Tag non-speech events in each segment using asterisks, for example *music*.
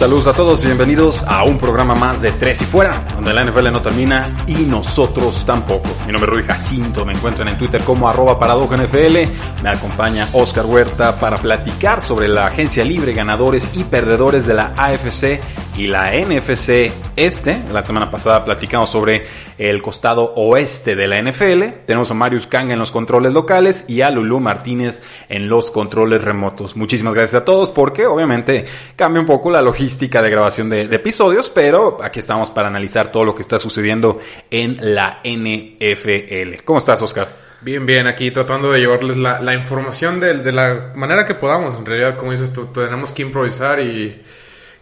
Saludos a todos y bienvenidos a un programa más de Tres y Fuera, donde la NFL no termina y nosotros tampoco. Mi nombre es Rui Jacinto, me encuentran en Twitter como arroba NFL, me acompaña Oscar Huerta para platicar sobre la agencia libre, ganadores y perdedores de la AFC y la NFC Este. La semana pasada platicamos sobre el costado oeste de la NFL. Tenemos a Marius Kang en los controles locales y a Lulu Martínez en los controles remotos. Muchísimas gracias a todos porque obviamente cambia un poco la logística de grabación de, episodios, pero aquí estamos para analizar todo lo que está sucediendo en la NFL. ¿Cómo estás, Oscar? Bien, bien, aquí tratando de llevarles la, información de, de, la manera que podamos. En realidad, como dices tú, tenemos que improvisar y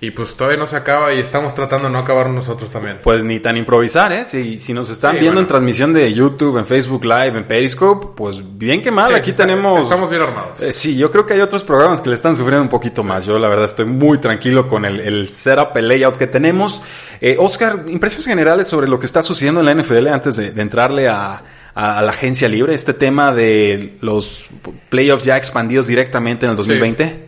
y pues todavía no se acaba y estamos tratando de no acabar nosotros también. Pues ni tan improvisar, ¿eh? Si, si nos están viendo en transmisión de YouTube, en Facebook Live, en Periscope, pues bien que mal, aquí tenemos... Estamos bien armados. Eh, sí, yo creo que hay otros programas que le están sufriendo un poquito más. Yo la verdad estoy muy tranquilo con el, el setup, el layout que tenemos. Eh, Oscar, impresiones generales sobre lo que está sucediendo en la NFL antes de, entrarle a, a, la agencia libre, este tema de los playoffs ya expandidos directamente en el 2020.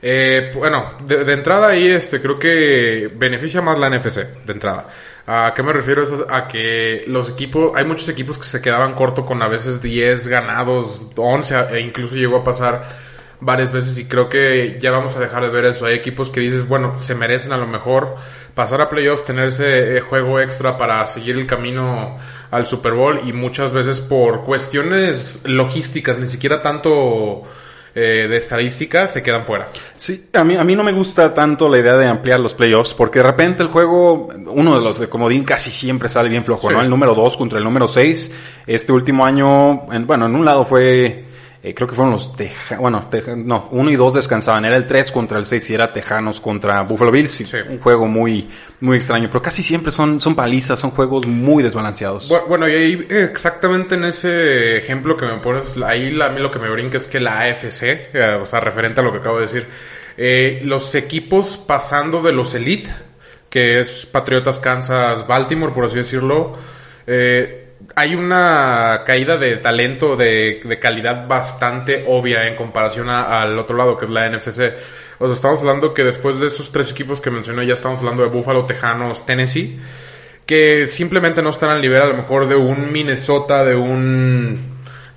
Eh, bueno, de, entrada ahí este, creo que beneficia más la NFC, de entrada. ¿A qué me refiero? Eso? A que los equipos, hay muchos equipos que se quedaban corto con a veces 10 ganados, 11, e incluso llegó a pasar varias veces y creo que ya vamos a dejar de ver eso. Hay equipos que dices, bueno, se merecen a lo mejor pasar a playoffs, tener ese eh, juego extra para seguir el camino al Super Bowl y muchas veces por cuestiones logísticas, ni siquiera tanto eh, de estadísticas se quedan fuera. Sí, a mí, a mí no me gusta tanto la idea de ampliar los playoffs, porque de repente el juego, uno de los de comodín casi siempre sale bien flojo, ¿no? El número 2 contra el número 6. Este último año, en, bueno, en un lado fue eh, creo que fueron los Tejanos, bueno, no, uno y dos descansaban, era el 3 contra el 6 y era Tejanos contra Buffalo Bills, un juego muy, muy extraño, pero casi siempre son, son palizas, son juegos muy desbalanceados. Bueno, y ahí exactamente en ese ejemplo que me pones, ahí a mí lo que me brinca es que la AFC, eh, o sea, referente a lo que acabo de decir, eh, los equipos pasando de los Elite, que es Patriotas, Kansas, Baltimore, por así decirlo, eh, hay una caída de talento de, calidad bastante obvia en comparación al otro lado, que es la NFC. O sea, estamos hablando que después de esos tres equipos que mencioné, ya estamos hablando de Buffalo, Tejanos, Tennessee, que simplemente no están al nivel a lo mejor de un Minnesota, de un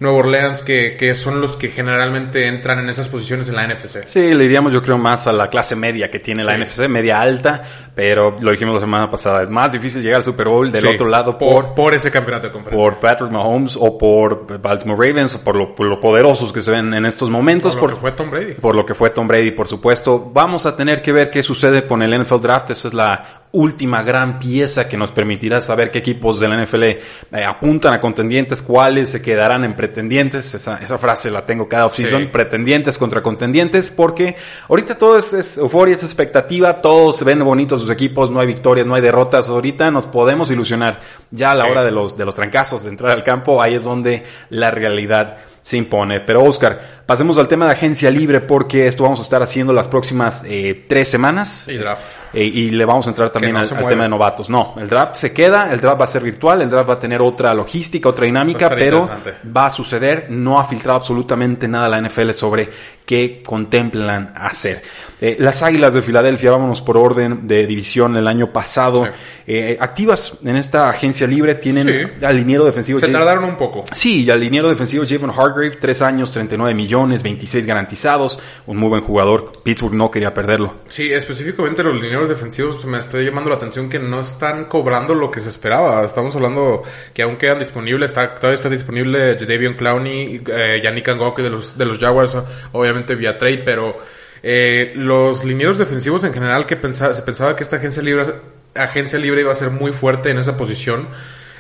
Nueva Orleans, que, que, son los que generalmente entran en esas posiciones en la NFC. Sí, le diríamos yo creo más a la clase media que tiene la NFC, media alta, pero lo dijimos la semana pasada, es más difícil llegar al Super Bowl del otro lado por, por, ese campeonato de conferencia. Por Patrick Mahomes o por Baltimore Ravens o por lo, por lo poderosos que se ven en estos momentos. Por lo que fue Tom Brady. Por lo que fue Tom Brady, por supuesto. Vamos a tener que ver qué sucede con el NFL Draft. Esa es la última gran pieza que nos permitirá saber qué equipos de la NFL eh, apuntan a contendientes, cuáles se quedarán en pretendientes. Esa, esa frase la tengo cada offseason, pretendientes contra contendientes, porque ahorita todo es, euforia, es expectativa, todos se ven bonitos sus equipos, no hay victorias, no hay derrotas. Ahorita nos podemos ilusionar. Ya a la hora de los, de los trancazos, de entrar al campo, ahí es donde la realidad se impone. Pero Oscar, pasemos al tema de agencia libre porque esto vamos a estar haciendo las próximas eh, tres semanas. Y draft. Eh, y le vamos a entrar también al, tema de novatos. No, el draft se queda, el draft va a ser virtual, el draft va a tener otra logística, otra dinámica, pero va a suceder. No ha filtrado absolutamente nada la NFL sobre qué contemplan hacer. Eh, las Águilas de Filadelfia, vámonos por orden de división el año pasado, eh, activas en esta agencia libre, tienen al liniero defensivo. Se tardaron un poco. Sí, y al liniero defensivo Javon Hargrave, tres años, 39 millones, 26 garantizados, un muy buen jugador. Pittsburgh no quería perderlo. Sí, específicamente los linieros defensivos me estoy llamando la atención que no están cobrando lo que se esperaba. Estamos hablando que aún quedan disponibles, está, todavía está disponible Jadavion Clowney, eh, Yannick Ngok de los, de los Jaguars, obviamente vía trade, pero eh, los linieros defensivos en general que pensaba, se pensaba que esta agencia libre, agencia libre iba a ser muy fuerte en esa posición.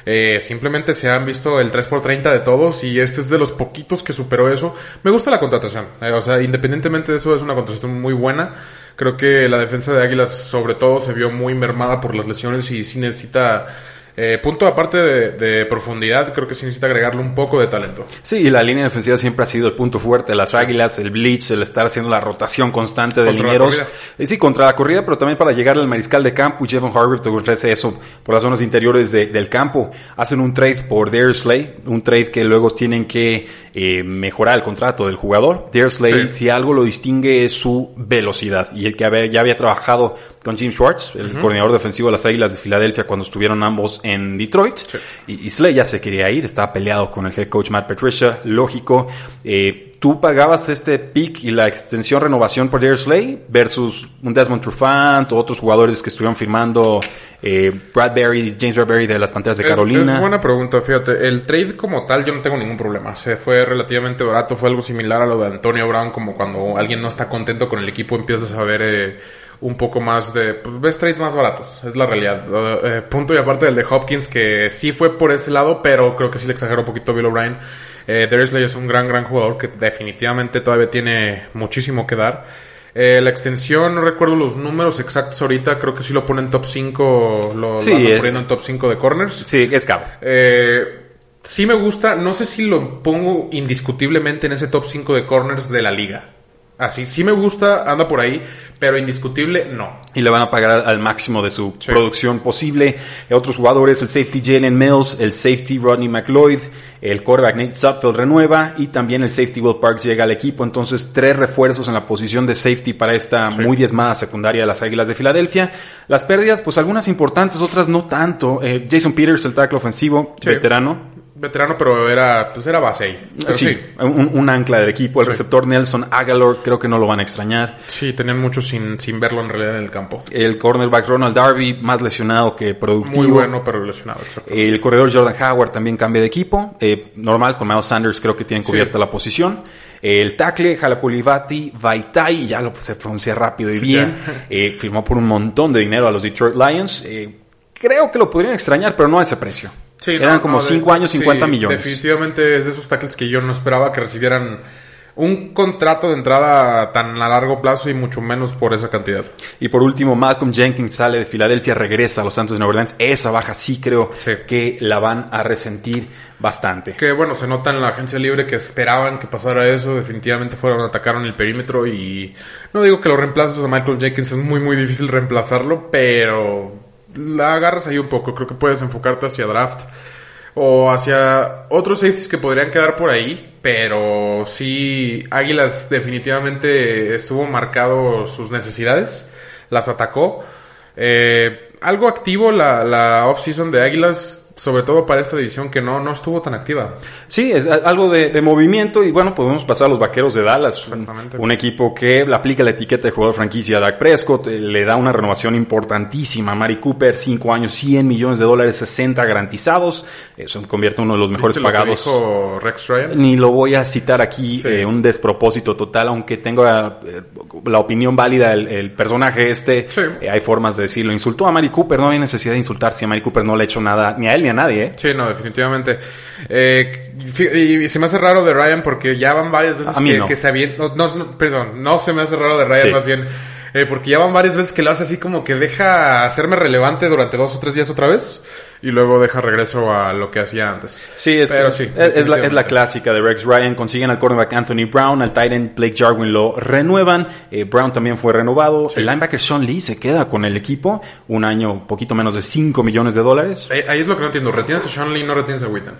Eh, simplemente se han visto el 3x30 de todos y este es de los poquitos que superó eso. Me gusta la contratación. Eh, o sea, independientemente de eso, es una contratación muy buena. Creo que la defensa de Águilas, sobre todo, se vio muy mermada por las lesiones y sí necesita eh, punto aparte de, profundidad, creo que sí necesita agregarle un poco de talento. Sí, y la línea defensiva siempre ha sido el punto fuerte de las águilas, el blitz, el estar haciendo la rotación constante de linieros. Eh, sí, contra la corrida, pero también para llegar al mariscal de campo. Y Jevon Harvard te ofrece eso por las zonas interiores del campo. Hacen un trade por Darius Slay, un trade que luego tienen que eh, mejorar el contrato del jugador. Darius Slay, si algo lo distingue, es su velocidad. Y el que ya había trabajado con Jim Schwartz, el coordinador defensivo de las Águilas de Filadelfia, cuando estuvieron ambos en Detroit. Y, Slay ya se quería ir, estaba peleado con el head coach Matt Patricia, lógico. Eh, tú pagabas este pick y la extensión renovación por Darius Slay versus un Desmond Trufant o otros jugadores que estuvieron firmando eh, Bradbury, James Bradbury de las Panteras de Carolina. Es buena pregunta, fíjate. El trade como tal yo no tengo ningún problema. Se fue relativamente barato, fue algo similar a lo de Antonio Brown, como cuando alguien no está contento con el equipo empiezas a ver... Eh, un poco más de, pues ves trades más baratos, es la realidad. Eh, punto y aparte del de Hopkins, que sí fue por ese lado, pero creo que sí le exageró un poquito Bill O'Brien. Eh, es un gran, gran jugador que definitivamente todavía tiene muchísimo que dar. Eh, la extensión, no recuerdo los números exactos ahorita, creo que sí lo pone en top 5, lo, sí, lo poniendo en top 5 de corners. Sí, es cabo. Eh, sí me gusta, no sé si lo pongo indiscutiblemente en ese top 5 de corners de la liga. Así, sí me gusta, anda por ahí, pero indiscutible no. Y le van a pagar al máximo de su producción posible. Otros jugadores, el safety Jalen Mills, el safety Rodney McLeod, el quarterback Nate Sutfield renueva y también el safety Will Parks llega al equipo. Entonces, tres refuerzos en la posición de safety para esta muy diezmada secundaria de las Águilas de Filadelfia. Las pérdidas, pues algunas importantes, otras no tanto. Eh, Jason Peters, el tackle ofensivo, veterano, veterano, pero era, pues era base ahí. sí, Un, ancla del equipo. El receptor Nelson Agalor, creo que no lo van a extrañar. Sí, tenían mucho sin, sin verlo en realidad en el campo. El cornerback Ronald Darby, más lesionado que productivo. Muy bueno, pero lesionado, exacto. El corredor Jordan Howard también cambia de equipo. Eh, normal, con Miles Sanders creo que tienen cubierta la posición. El tackle Jalapulivati Vaitai, ya lo se pronuncia rápido y bien, *laughs* eh, firmó por un montón de dinero a los Detroit Lions. Eh, creo que lo podrían extrañar, pero no a ese precio. Eran como 5 años, 50 millones. Definitivamente es de esos tackles que yo no esperaba que recibieran un contrato de entrada tan a largo plazo y mucho menos por esa cantidad. Y por último, Malcolm Jenkins sale de Filadelfia, regresa a los Santos de Nueva Orleans. Esa baja sí creo que la van a resentir bastante. Que bueno, se nota en la agencia libre que esperaban que pasara eso. Definitivamente fueron, atacaron el perímetro y no digo que los reemplazos a Michael Jenkins es muy muy difícil reemplazarlo, pero la agarras ahí un poco. Creo que puedes enfocarte hacia draft o hacia otros safeties que podrían quedar por ahí. Pero sí, Águilas definitivamente estuvo marcado sus necesidades, las atacó. Eh, algo activo la, la off-season de Águilas sobre todo para esta división que no, no estuvo tan activa. Sí, es algo de, movimiento y bueno, podemos pasar a los Vaqueros de Dallas, un, equipo que le aplica la etiqueta de jugador franquicia a Dak Prescott, eh, le da una renovación importantísima a Mari Cooper, 5 años, 100 millones de dólares, 60 garantizados, eso convierte en uno de los mejores pagados. Lo Rex Ryan? Ni lo voy a citar aquí, eh, un despropósito total, aunque tenga eh, la opinión válida el, personaje este, hay formas de decirlo, insultó a Mari Cooper, no hay necesidad de insultar si a Mari Cooper no le ha hecho nada ni a él ni a nadie, ¿eh? Sí, no, definitivamente. Eh, y se me hace raro de Ryan porque ya van varias veces que, se avienta. No, perdón, no se me hace raro de Ryan, más bien. Eh, porque ya van varias veces que lo hace así como que deja hacerme relevante durante dos o tres días otra vez y luego deja regreso a lo que hacía antes. Sí, es, es, la, clásica de Rex Ryan. Consiguen al cornerback Anthony Brown, al Titan Blake Jarwin lo renuevan. Eh, Brown también fue renovado. El linebacker Sean Lee se queda con el equipo. Un año, poquito menos de 5 millones de dólares. Ahí, es lo que no entiendo. ¿Retienes a Sean Lee no retienes a Witten?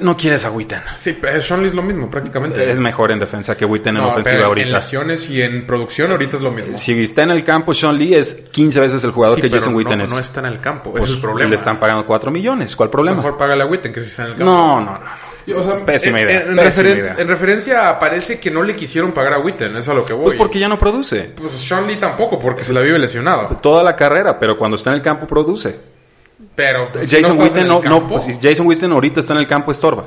No quieres a Witten. Sí, Sean Lee es lo mismo prácticamente. Es mejor en defensa que Witten en ofensiva ahorita. En lesiones y en producción ahorita es lo mismo. Si está en el campo, Sean Lee es 15 veces el jugador que Jason Witten no, es. No está en el campo, ese es el pues, problema. Le están pagando 4 millones, ¿cuál problema? Mejor págale a Witten que si está en el campo. No, no, no. O sea, Pésima idea, En, en pésima referen- idea. en referencia parece que no le quisieron pagar a Witten, es a lo que voy. Pues porque ya no produce. Pues Sean Lee tampoco, porque se la vive lesionado. Toda la carrera, pero cuando está en el campo produce. Pero pues, si Jason no Witten no, no, pues, si Jason Witten ahorita está en el campo estorba.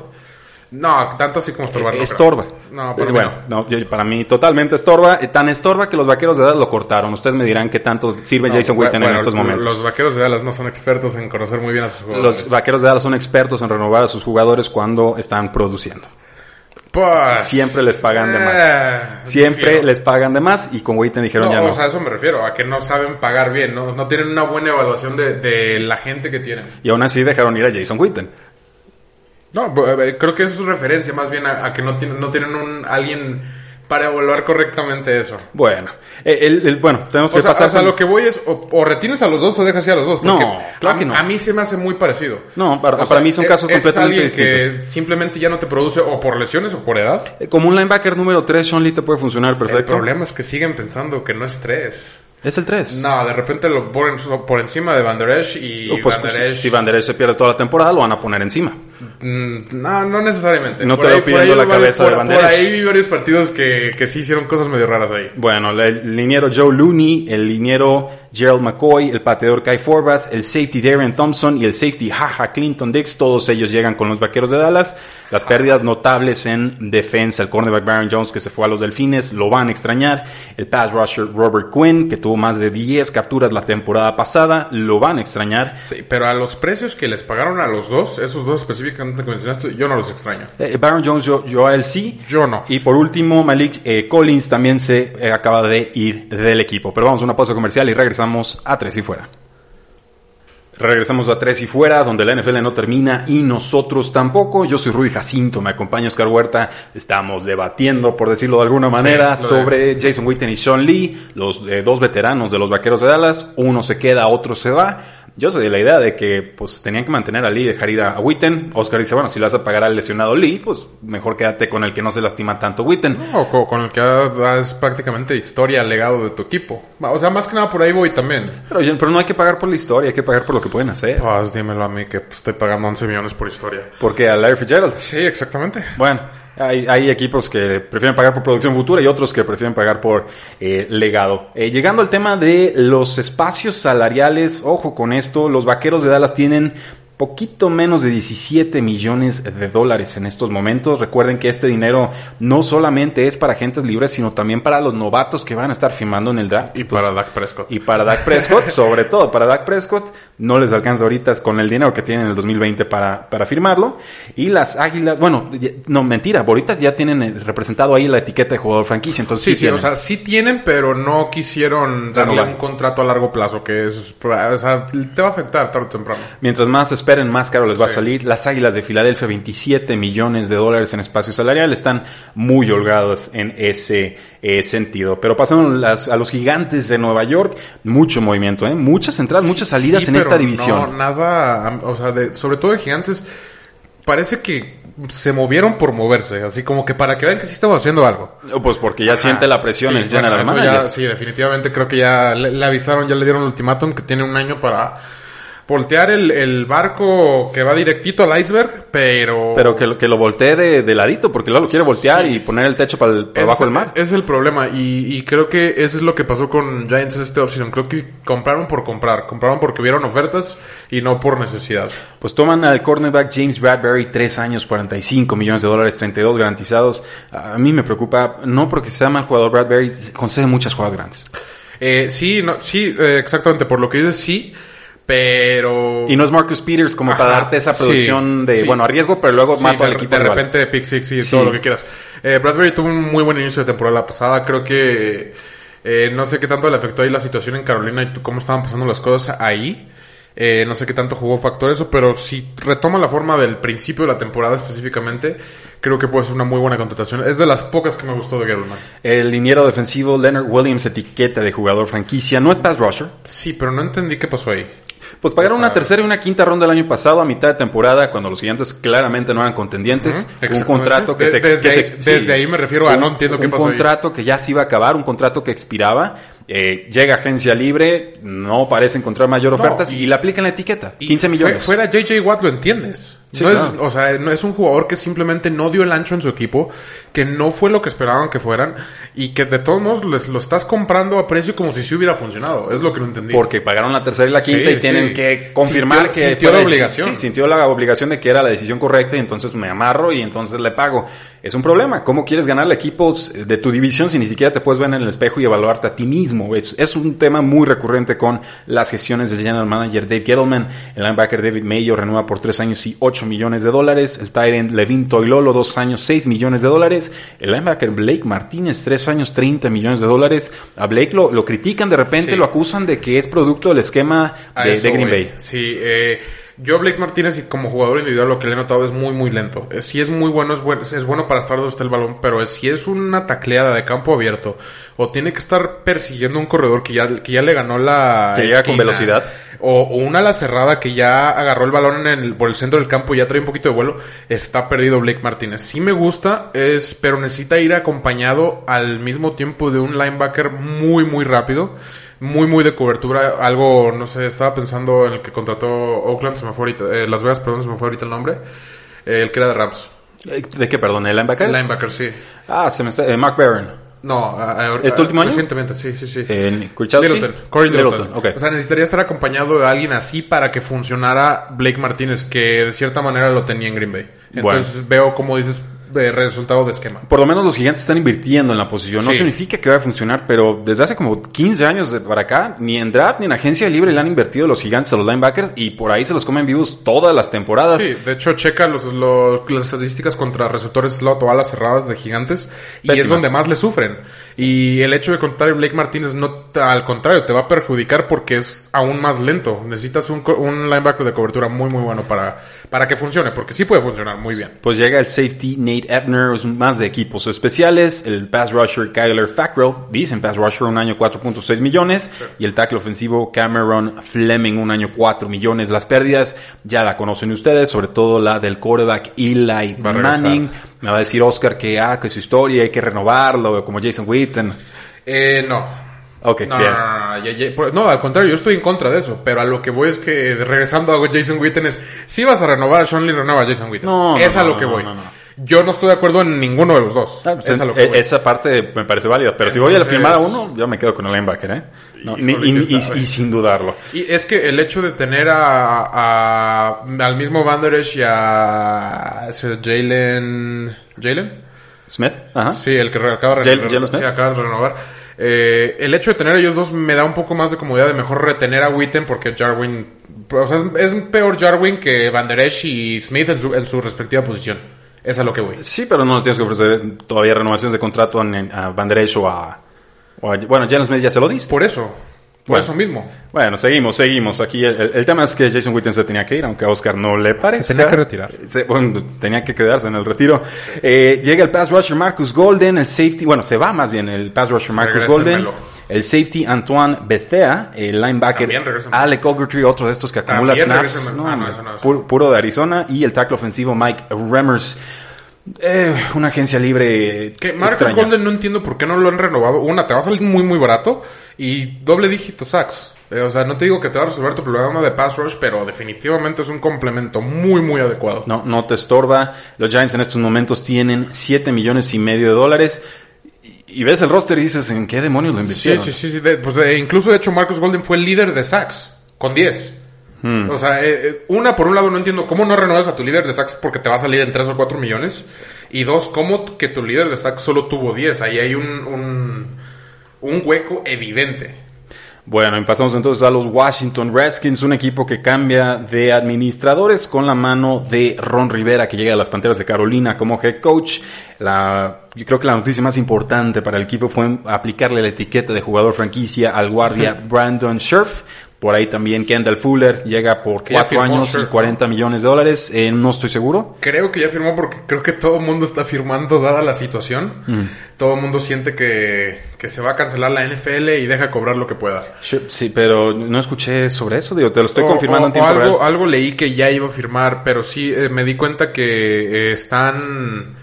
No, tanto así como no creo. estorba. No, mí bueno, no, yo- para mí totalmente estorba. Eh, Tan estorba que los vaqueros de Dallas lo cortaron. Ustedes me dirán qué tanto sirve no. Jason No, Witten en estos momentos. Los vaqueros de Dallas no son expertos en conocer muy bien a sus jugadores. Los vaqueros de Dallas son expertos en renovar a sus jugadores cuando están produciendo. Pues, Siempre les pagan de más. eh, Siempre les pagan de más y con Witten dijeron No, ya no. o sea, a eso me refiero, a que no saben pagar bien, no, no tienen una buena evaluación de, de la gente que tienen. y aún así dejaron ir a Jason Witten. No, creo que eso es referencia más bien a, a que no tienen, no tienen un alguien para evaluar correctamente eso. Bueno, eh, el- el- bueno, tenemos que O sea, pasar. o sea, lo que voy es, o, o retienes a los dos o dejas ir a los dos. No, claro a, que no. a mí se me hace muy parecido. No, para- O para mí son es- casos es completamente alguien que distintos. simplemente ya no te produce o por lesiones o por edad. Eh, Como un linebacker número 3, Sean Lee te puede funcionar El perfecto. problema es que siguen pensando que no es tres. Es el 3. No, de repente lo ponen por encima de Van Der Esch y pues, Van Der pues, Esch- si Van Der Esch se pierde toda la temporada, lo van a poner encima. Mm, No, no necesariamente. No Por te veo ahí- por pidiendo la varios- cabeza de por- Der Por ahí vi varios partidos que, que sí hicieron cosas medio raras ahí. Bueno, el liniero Joe Looney, el liniero Gerald McCoy, el pateador Kai Forbath, el safety Darren Thompson y el safety Jaja Clinton Dix, todos ellos llegan con los vaqueros de Dallas. Las pérdidas notables en defensa, el cornerback Baron Jones que se fue a los Delfines, lo van a extrañar. El pass rusher Robert Quinn, que tuvo más de 10 capturas la temporada pasada, lo van a extrañar. Sí, pero a los precios que les pagaron a los dos, esos dos específicamente que mencionaste, yo no los extraño. Eh, Baron Jones, yo, yo a él sí. Yo no. Y por último, Malik eh, Collins también se eh, acaba de ir del equipo. Pero vamos a una pausa comercial y regresamos a Tres y Fuera. Regresamos a Tres y Fuera, donde la NFL no termina y nosotros tampoco. Yo soy Rudy Jacinto, me acompaña Oscar Huerta. Estamos debatiendo, por decirlo de alguna manera, de- sobre Jason Witten y Sean Lee, los eh, dos veteranos de los Vaqueros de Dallas. Uno se queda, otro se va. Yo soy de la idea de que pues tenían que mantener a Lee y dejar ir a, Witten. Oscar dice, bueno, si le vas a pagar al lesionado Lee, pues mejor quédate con el que no se lastima tanto Witten. O co- con el que es prácticamente historia, legado de tu equipo. O sea, más que nada por ahí voy también. Pero, pero no hay que pagar por la historia, hay que pagar por lo que pueden hacer. Pues dímelo a mí que pues, estoy pagando 11 millones por historia. Porque a Larry Fitzgerald. Sí, exactamente. Bueno, hay, hay equipos que prefieren pagar por producción futura y otros que prefieren pagar por eh, legado. Eh, llegando al tema de los espacios salariales, ojo con esto, los vaqueros de Dallas tienen poquito menos de 17 millones de dólares en estos momentos. Recuerden que este dinero no solamente es para agentes libres, sino también para los novatos que van a estar firmando en el draft. Y para Dak Prescott. Y para Dak Prescott, *laughs* sobre todo para Dak Prescott, no les alcanza ahorita con el dinero que tienen en el 2020 para, para firmarlo. Y las Águilas, bueno, no, mentira, ahorita ya tienen eh, representado ahí la etiqueta de jugador franquicia, entonces Sí, sí, sí, tienen. o sea, sí tienen, pero no quisieron darle Renovar. un contrato a largo plazo, que es, o sea, te va a afectar tarde o temprano. Mientras más esperen, más caro les va a salir. Las Águilas de Filadelfia, 27 millones de dólares en espacio salarial, están muy holgados en ese eh, sentido. Pero pasando las- a los gigantes de Nueva York, mucho movimiento, ¿eh? muchas entradas, muchas salidas Sí, en pero esta división. No, nada, o sea, de- sobre todo de gigantes, parece que se movieron por moverse, así como que para que vean que sí estamos haciendo algo. Pues porque ya Ajá. siente la presión Sí, el general bueno, ya- sí, definitivamente creo que ya le, le avisaron, ya le dieron el ultimátum que tiene un año para voltear el, el barco que va directito al iceberg, pero... Pero que, lo- que lo voltee de, de ladito, porque luego lo quiere voltear Sí. y poner el techo para, el- para abajo del mar. Ese es el problema y, y creo que eso es lo que pasó con Giants en este offseason. Creo que compraron por comprar, compraron porque vieron ofertas y no por necesidad. Pues toman al cornerback James Bradbury, 3 años, 45 millones de dólares, 32 garantizados. A mí me preocupa, no porque sea mal jugador Bradbury, concede muchas jugadas grandes. Eh, sí, no, sí, eh, exactamente, por lo que dices sí, pero... Y no es Marcus Peters como para darte esa sí, producción de, sí. bueno, arriesgo, pero luego Sí, mato al de, equipo de rival. repente pick six y todo lo que quieras. Eh, Bradbury tuvo un muy buen inicio de temporada pasada. Creo que eh, no sé qué tanto le afectó ahí la situación en Carolina y cómo estaban pasando las cosas ahí. Eh, no sé qué tanto jugó factor eso, pero si retoma la forma del principio de la temporada específicamente, creo que puede ser una muy buena contratación. Es de las pocas que me gustó de Gettleman. El liniero defensivo Leonard Williams, etiqueta de jugador franquicia, no es pass rusher. Sí, pero no entendí qué pasó ahí. Pues pagaron una tercera y una quinta ronda el año pasado a mitad de temporada cuando los gigantes claramente no eran contendientes. Un contrato que De- se... desde que ahí- se- desde ahí me refiero a no entiendo qué Un pasó ahí. contrato que ya se iba a acabar, un contrato que expiraba. eh, llega agencia libre, no parece encontrar mayor ofertas y, y- le aplican la etiqueta. Y 15 millones. fue- fuera JJ Watt lo entiendes. Sí, no claro. es, o sea, no es un jugador que simplemente no dio el ancho en su equipo, que no fue lo que esperaban que fueran y que de todos modos les lo estás comprando a precio como si sí hubiera funcionado. Es lo que no entendí. Porque pagaron la tercera y la quinta Sí, y tienen sí. que confirmar Sintió- que sintió fue la obligación. Sintió la obligación de que era la decisión correcta y entonces me amarro y entonces le pago. Es un problema. ¿Cómo quieres ganarle equipos de tu división si ni siquiera te puedes ver en el espejo y evaluarte a ti mismo? Es, es un tema muy recurrente con las gestiones del general manager Dave Gettleman. El linebacker David Mayo renueva por tres años y 8 millones de dólares. El end Levin Toilolo, dos años, 6 millones de dólares. El linebacker Blake Martínez, tres años, 30 millones de dólares. A Blake lo, lo critican de repente, Sí. lo acusan de que es producto del esquema de, eso de Green. Bay. Sí, eh, yo a Blake Martínez y como jugador individual lo que le he notado es muy muy lento. Eh, sí es muy bueno, es bueno, es bueno para estar donde está el balón, pero si es una tacleada de campo abierto o tiene que estar persiguiendo un corredor que ya, que ya le ganó la Que llega con velocidad. o, o una ala cerrada que ya agarró el balón en el, por el centro del campo y ya trae un poquito de vuelo, está perdido Blake Martínez. Sí me gusta, es, pero necesita ir acompañado al mismo tiempo de un linebacker muy, muy rápido. Muy, muy de cobertura. Algo, no sé, estaba pensando en el que contrató Oakland, se me fue ahorita, eh, Las Vegas, perdón, se me fue ahorita el nombre. Eh, el que era de Rams. Eh, ¿De qué, perdón? ¿El linebacker? Linebacker, sí. Ah, se me está... eh, Mark Barron. No, a- a- ¿Este último año? Recientemente, sí, sí, sí. ¿En? Littleton, Corey Littleton. Littleton, ok. O sea, necesitaría estar acompañado de alguien así para que funcionara Blake Martínez, que de cierta manera lo tenía en Green Bay. Bueno. Entonces veo, como dices, de resultado de esquema. Por lo menos los gigantes están invirtiendo en la posición. No Sí. significa que vaya a funcionar, pero desde hace como 15 años de- para acá, ni en draft ni en agencia libre le han invertido los gigantes a los linebackers y por ahí se los comen vivos todas las temporadas. Sí, de hecho, checa los, los- las estadísticas contra receptores slot o alas cerradas de gigantes y Pésimas. es donde más le sufren. Y el hecho de contar a Blake Martínez no, al contrario, te va a perjudicar porque es aún más lento. Necesitas un, un linebacker de cobertura muy, muy bueno para, para que funcione, porque sí puede funcionar muy bien. Pues llega el safety Nate Ebner, es más de equipos especiales, el pass rusher Kyler Fackrell, dicen pass rusher un año 4.6 millones, y el tackle ofensivo Cameron Fleming un año 4 millones. Las pérdidas ya la conocen ustedes, sobre todo la del quarterback Eli Va. Manning. Me va a decir Oscar que, ah, que su historia hay que renovarlo, como Jason Witten. Eh, no. Ok, No, bien. no, no, no, ya- ya- por- no, al contrario, yo estoy en contra de eso, pero a lo que voy es que regresando a Jason Witten es, si vas a renovar a Sean Lee, renueva a Jason Witten. No, no, es a no, lo que voy. no, no. Yo no estoy de acuerdo en ninguno de los dos. Ah, pues, es a lo en- que voy. esa parte me parece válida, pero si voy a firmar a uno, yo me quedo con el linebacker, ¿eh? No, ni- Híjole, y, sin dudarlo. Y es que el hecho de tener a, a- al mismo Van Der Esch y a Jalen... ¿Jalen? Smith, ajá. Sí, el que acaba de, Jalen- re- Jalen sí, Smith. acaba de renovar. Eh, el hecho de tener a ellos dos me da un poco más de comodidad de mejor retener a Witten porque Jarwin... O sea, es, es peor Jarwin que Van Der Esch y Smith en su, en su respectiva posición. Es a lo que voy. Sí, pero no tienes que ofrecer todavía renovaciones de contrato a Van Der Esch o a, o a- Bueno, Jalen Smith ya se lo diste. Por eso. Por Bueno. eso mismo. Bueno, seguimos, seguimos. Aquí el, el- el tema es que Jason Witten se tenía que ir, aunque a Oscar no le parece. Se tenía que retirar. bueno, tenía que quedarse en el retiro. Eh, llega el pass rusher Marcus Golden, el safety, bueno, se va más bien el pass rusher Marcus Golden, el safety Antoine Bethea, el linebacker. Alec Ogletree, otro de estos que acumula También snaps. No, Ah, no, eso no, eso puro, puro de Arizona y el tackle ofensivo Mike Remmers. Eh, una agencia libre. Que Marcus extraña. Golden no entiendo por qué no lo han renovado. Una, te va a salir muy, muy barato. Y doble dígito sacks. Eh, o sea, no te digo que te va a resolver tu problema de pass rush, pero definitivamente es un complemento muy, muy adecuado. No, no te estorba. Los Giants en estos momentos tienen 7 millones y medio de dólares. Y, ves el roster y dices, ¿en qué demonios lo Sí, invirtieron? sí, sí. sí, de- pues eh, incluso, de hecho, Marcus Golden fue el líder de sacks. Con 10. Hmm. O sea, eh, eh, una, por un lado, no entiendo cómo no renuevas a tu líder de sacks porque te va a salir en 3 o 4 millones. Y dos, cómo que tu líder de sacks solo tuvo 10. Ahí hay un, un, un hueco evidente. Bueno, y pasamos entonces a los Washington Redskins, un equipo que cambia de administradores con la mano de Ron Rivera, que llega a las Panteras de Carolina como head coach. La, yo creo que la noticia más importante para el equipo fue aplicarle la etiqueta de jugador franquicia al guardia Brandon Scherf. Por ahí también Kendall Fuller llega por Que cuatro firmó años y Scherf, ¿no? 40 millones de dólares. Eh, no estoy seguro. Creo que ya firmó porque creo que todo el mundo está firmando dada la situación. Mm. Todo el mundo siente que, que se va a cancelar la NFL y deja cobrar lo que pueda. Sí, pero no escuché sobre eso. Digo, te lo estoy O- confirmando o- en tiempo algo, real. algo leí que ya iba a firmar, pero sí eh, me di cuenta que eh, están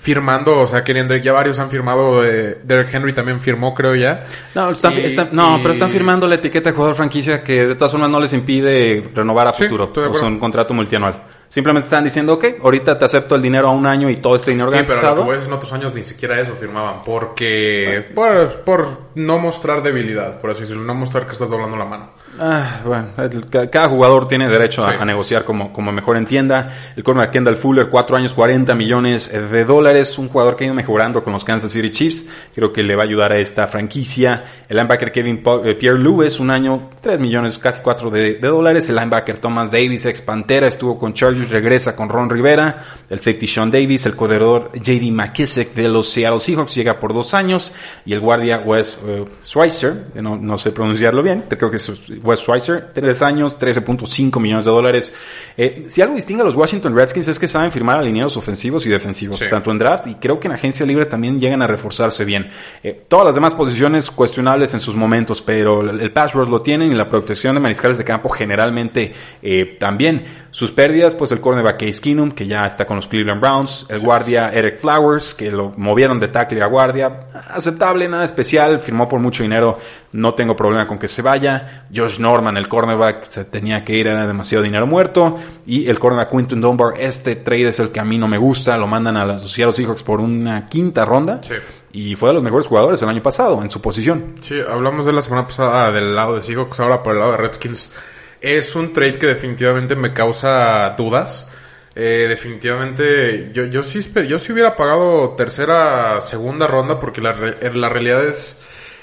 firmando, o sea, Kenny Drake ya varios han firmado, eh, Derek Henry también firmó, creo ya. No, están- Y- están- no, y- pero están firmando la etiqueta de jugador franquicia que de todas formas no les impide renovar a Sí, futuro. de O sea, un contrato multianual. Simplemente están diciendo, ok, ahorita te acepto el dinero a un año y todo este dinero Sí, pero garantizado. lo que en otros años ni siquiera eso firmaban. Porque. Por, por no mostrar debilidad, por así decirlo. No mostrar que estás doblando la mano. Ah, bueno, cada jugador tiene derecho a, Sí. a negociar como, como mejor entienda. El cornerback Kendall Fuller, 4 años, 40 millones de dólares. Un jugador que ha ido mejorando con los Kansas City Chiefs. Creo que le va a ayudar a esta franquicia. El linebacker Kevin eh, Pierre Lewis, un año, 3 millones, casi 4 de, de dólares. El linebacker Thomas Davis, ex Pantera, estuvo con Chargers, regresa con Ron Rivera. El safety Sean Davis, el corredor JD McKissick de los Seattle Seahawks, llega por dos años. Y el guardia Wes eh, Schweitzer, que no, no sé pronunciarlo bien, creo que es Wes Schweitzer, tres años, 13.5 millones de dólares. Eh, si algo distingue a los Washington Redskins es que saben firmar alineados ofensivos y defensivos, Sí. tanto en draft y creo que en agencia libre también llegan a reforzarse bien. Eh, todas las demás posiciones cuestionables en sus momentos, pero el, el pass rush lo tienen y la protección de mariscales de campo generalmente eh, también. Sus pérdidas, pues el cornerback Case Keenum, que ya está con los Cleveland Browns, el guardia Eric Flowers, que lo movieron de tackle a guardia, aceptable, nada especial, firmó por mucho dinero, no tengo problema con que se vaya. Josh Norman, el cornerback, se tenía que ir, era demasiado dinero muerto. Y el cornerback Quinton Dunbar, este trade es el que a mí no me gusta, lo mandan a los Seattle Seahawks por una quinta ronda. Sí. Y fue de los mejores jugadores el año pasado en su posición. Sí, hablamos de la semana pasada del lado de Seahawks, ahora por el lado de Redskins. Es un trade que definitivamente me causa dudas. Eh, definitivamente, yo, yo sí yo hubiera pagado tercera, segunda ronda porque la, la realidad es,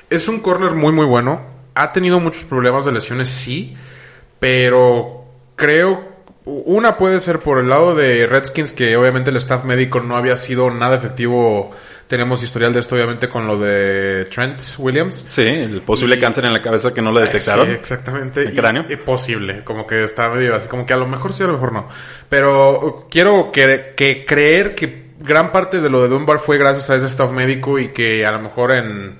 es un corner muy muy bueno. Ha tenido muchos problemas de lesiones, sí, pero creo una puede ser por el lado de Redskins que obviamente el staff médico no había sido nada efectivo. Tenemos historial de esto obviamente con lo de Trent Williams. Sí, el posible Y- cáncer en la cabeza que no le detectaron. Sí, exactamente. ¿El cráneo? Y- y posible, como que está medio así, como que a lo mejor sí, a lo mejor no. Pero uh, quiero que, que creer que gran parte de lo de Dunbar fue gracias a ese staff médico y que a lo mejor en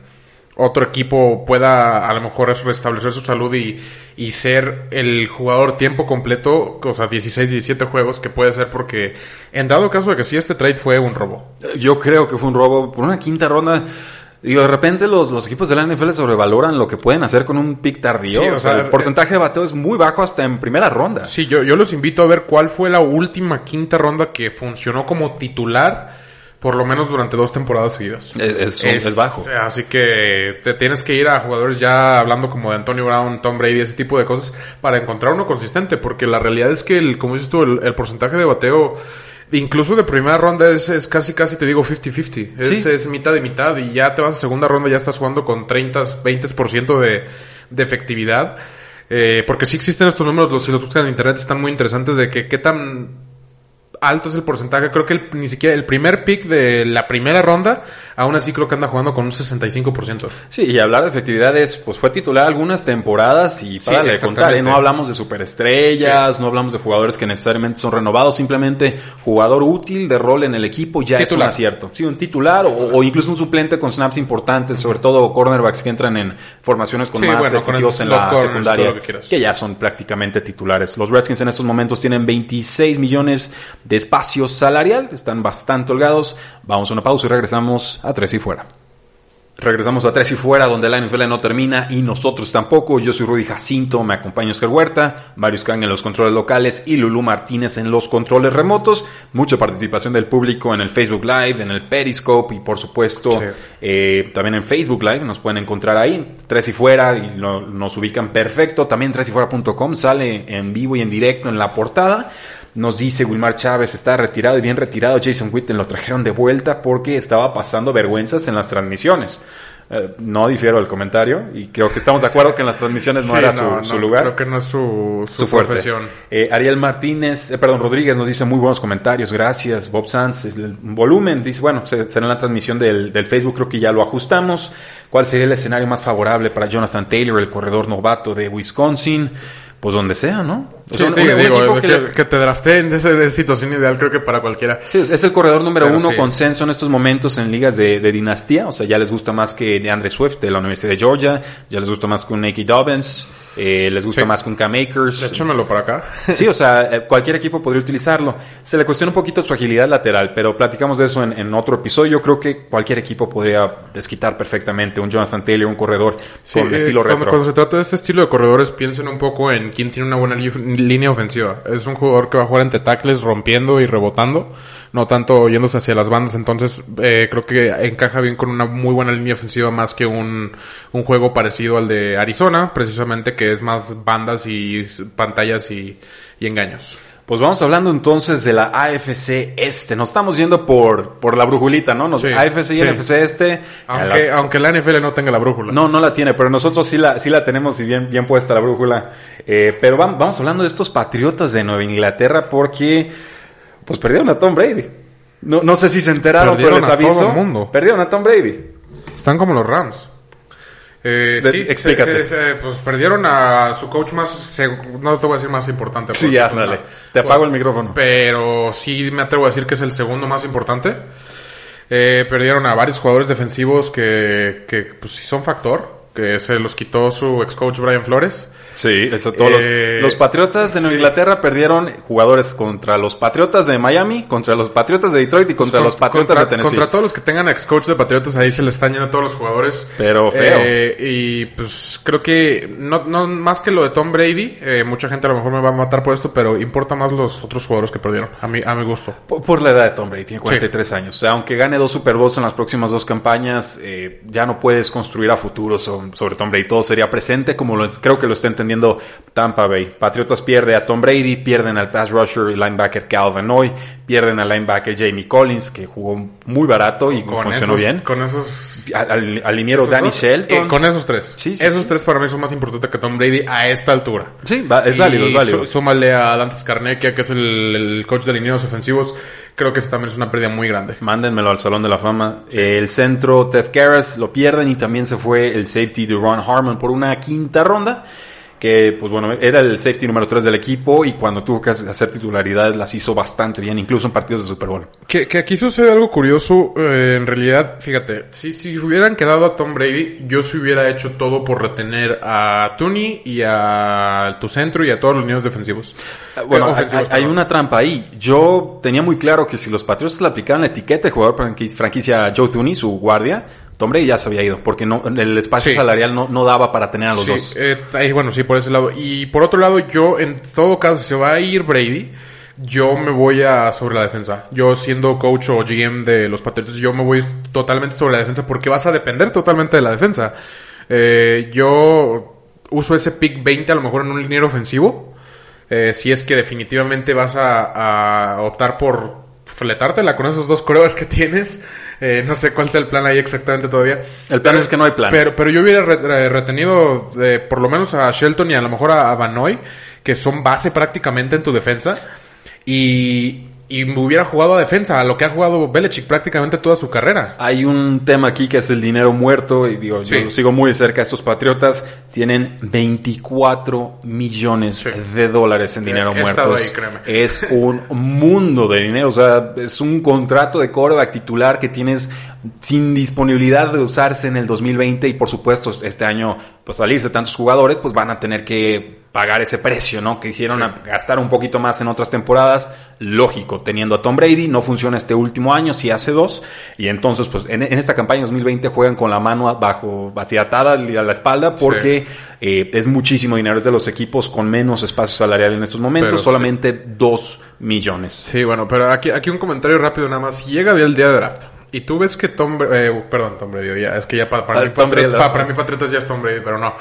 otro equipo pueda a lo mejor restablecer su salud y, y ser el jugador tiempo completo, o sea, 16, 17 juegos, que puede ser porque en dado caso de que sí este trade fue un robo. Yo creo que fue un robo por una quinta ronda. Digo, de repente los, los equipos de la NFL sobrevaloran lo que pueden hacer con un pick tardío. Sí, o o sea, sea, el porcentaje de bateo es muy bajo hasta en primera ronda. Sí, yo, yo los invito a ver cuál fue la última quinta ronda que funcionó como titular, por lo menos durante dos temporadas seguidas. Es, es- es bajo. Así que te tienes que ir a jugadores ya hablando como de Antonio Brown, Tom Brady, ese tipo de cosas, para encontrar uno consistente, porque la realidad es que, el, como dices tú, el, el porcentaje de bateo, incluso de primera ronda, es, es casi, casi te digo 50-50. Es, Sí. es mitad y mitad, y ya te vas a segunda ronda, ya estás jugando con 30, 20% de, de efectividad. Eh, porque sí existen estos números, los, si los buscan en internet están muy interesantes de que qué tan alto es el porcentaje. Creo que el- ni siquiera el primer pick de la primera ronda, aún así creo que anda jugando con un 65%. Sí, y hablar de efectividades, pues fue titular algunas temporadas y Sí, para de exactamente. contar, ¿eh? no hablamos de superestrellas, no hablamos de jugadores que necesariamente son renovados, simplemente jugador útil de rol en el equipo ya es un acierto. Sí, un titular o, o incluso un suplente con snaps importantes, sobre todo cornerbacks que entran en formaciones con Sí, más bueno, defensivos en la corners secundaria, que que ya son prácticamente titulares. Los Redskins en estos momentos tienen 26 millones de espacio salarial, están bastante holgados. Vamos a una pausa y regresamos a tres y fuera. Regresamos a Tres y Fuera, donde la NFL no termina y nosotros tampoco. Yo soy Rudy Jacinto, me acompaña Oscar Huerta, Marius Kang en los controles locales y Lulú Martínez en los controles remotos. Mucha participación del público en el Facebook Live, en el Periscope y por supuesto Sí. eh, también en Facebook Live. Nos pueden encontrar ahí, Tres y Fuera, y lo- nos ubican perfecto. También tresyfuera.com sale en vivo y en directo en la portada. Nos dice Wilmar Chávez, está retirado y bien retirado. Jason Witten lo trajeron de vuelta porque estaba pasando vergüenzas en las transmisiones. Eh, no difiero del comentario y creo que estamos de acuerdo que en las transmisiones no Sí, era su, su lugar. Creo que no es su, su, profesión. Eh, Ariel Martínez, eh, perdón, Rodríguez nos dice muy buenos comentarios, gracias. Bob Sanz, el volumen, dice, bueno, se- será en la transmisión del, del Facebook, creo que ya lo ajustamos. ¿Cuál sería el escenario más favorable para Jonathan Taylor, el corredor novato de Wisconsin? Pues donde sea, ¿no? O Sí, sea, te un- digo, que, que le- que te drafteen de esa de esa situación ideal creo que para cualquiera. Sí, es el corredor número Pero uno sí. consenso en estos momentos en ligas de, de dinastía. O sea, ya les gusta más que de Andre Swift de la Universidad de Georgia. Ya les gusta más que un Nicky Dobbins. Eh, les gusta Sí. más que un Cam Akers. Échamelo para acá. Sí, o sea, eh, cualquier equipo podría utilizarlo. Se le cuestiona un poquito su agilidad lateral, pero platicamos de eso en, en otro episodio. Yo creo que cualquier equipo podría desquitar perfectamente un Jonathan Taylor, un corredor Sí, con eh, estilo cuando, retro. cuando se trata de este estilo de corredores, piensen un poco en quién tiene una buena línea ofensiva. Es un jugador que va a jugar entre tackles, rompiendo y rebotando, no tanto yéndose hacia las bandas. Entonces, eh, creo que encaja bien con una muy buena línea ofensiva, más que un, un juego parecido al de Arizona, precisamente que es más bandas y pantallas y, y engaños. Pues vamos hablando entonces de la AFC Este. Nos estamos yendo por, por la brujulita, ¿no? Nos, Sí, AFC y sí. NFC Este. Aunque, La- aunque la NFL no tenga la brújula. no, no la tiene, pero nosotros sí la, sí la tenemos y bien, bien puesta la brújula. Eh, pero vam- vamos hablando de estos patriotas de Nueva Inglaterra porque pues perdieron a Tom Brady. No, no sé si se enteraron, Perdieron pero les a todo aviso. el mundo. Perdieron a Tom Brady. Están como los Rams. Eh, De- sí, explícate. se- se- pues perdieron a su coach más, no te voy a decir más importante. Sí, ya, pues, dale. Te apago el micrófono. Pero sí me atrevo a decir que es el segundo más importante. Eh, perdieron a varios jugadores defensivos que, que pues sí son factor, que se los quitó su ex coach Brian Flores. Sí, eso, todos los- Eh, los, Patriotas de Nueva sí. Inglaterra perdieron jugadores contra los Patriotas de Miami, contra los Patriotas de Detroit y contra Con- los Patriotas contra, de Tennessee. Contra todos los que tengan ex coach de Patriotas, ahí se le están yendo a todos los jugadores. Pero feo. Eh, y pues creo que, no, no más que lo de Tom Brady, eh, mucha gente a lo mejor me va a matar por esto, pero importa más los otros jugadores que perdieron, a mi, a mi gusto. Por, por la edad de Tom Brady, tiene 43 años. O sea, aunque gane dos Super Bowls en las próximas dos campañas, eh, ya no puedes construir a futuro so- sobre Tom Brady. Todo sería presente, como lo, creo que lo está entendiendo Tampa Bay. Patriotas pierde a Tom Brady, pierden al pass rusher y linebacker Calvin Hoy, pierden al linebacker Jamie Collins, que jugó muy barato y funcionó esos, bien. Con esos... Al, al- al liniero Danny dos, Shelton. eh, con esos tres. Sí, sí, esos sí. tres para mí son más importantes que Tom Brady a esta altura. Sí, va- es Y válido, es válido. sú- súmale a Dantes Carnequia, que es el, el coach de linieros ofensivos. Creo que eso también es una pérdida muy grande. Mándenmelo al Salón de la Fama. El centro, Ted Karras, lo pierden y también se fue el safety de Ron Harmon por una quinta ronda. Que, pues bueno, era el safety número 3 del equipo y cuando tuvo que hacer titularidades las hizo bastante bien, incluso en partidos de Super Bowl. Que, que aquí sucede algo curioso, eh, en realidad, fíjate, si, si hubieran quedado a Tom Brady, yo se hubiera hecho todo por retener a Tooney y a tu centro y a todos los niños defensivos. Bueno, Eh, hay, ofensivos, hay perdón. una trampa ahí. Yo tenía muy claro que si los Patriots le aplicaban la etiqueta de jugador franquicia, Joe Thuney, su guardia, Tom Brady ya se había ido, porque no, el espacio Sí. salarial no, no daba para tener a los Sí, dos. eh, bueno, sí, por ese lado. Y por otro lado, yo, en todo caso, si se va a ir Brady, yo me voy a sobre la defensa. Yo siendo coach o GM de los Patriots, yo me voy totalmente sobre la defensa porque vas a depender totalmente de la defensa. Eh, yo uso ese pick 20 a lo mejor en un liniero ofensivo. Eh, si es que definitivamente vas a, a optar por fletártela con esos dos corebas que tienes. Eh, no sé cuál sea el plan ahí exactamente todavía. El plan es que no hay plan. Pero, pero yo hubiera re- re- retenido eh, por lo menos a Shelton y a lo mejor a, a Vanoy, que son base prácticamente en tu defensa. Y, y hubiera jugado a defensa, a lo que ha jugado Belichick prácticamente toda su carrera. Hay un tema aquí que es el dinero muerto y digo, Sí. yo lo sigo muy de cerca. Estos patriotas tienen 24 millones Sí. de dólares en Sí, dinero muerto. Es un mundo de dinero. O sea, es un contrato de coreback titular que tienes sin disponibilidad de usarse en el 2020 y por supuesto este año pues salirse tantos jugadores pues van a tener que pagar ese precio, ¿no? Que hicieron a gastar un poquito más en otras temporadas, lógico, teniendo a Tom Brady, no funciona este último año, sí hace dos, y entonces pues en, en esta campaña 2020 juegan con la mano bajo, así atada a la espalda porque eh, es muchísimo dinero, es de los equipos con menos espacio salarial en estos momentos, Pero sí. solamente dos millones. Sí, bueno, pero aquí, aquí un comentario rápido nada más. Llega el día de draft y tú ves que Tom eh, perdón, Tom Brady, ya, es que ya pa- para, Ah, mí, Patriotas, para mí Patriotas ya es Tom Brady, pero no.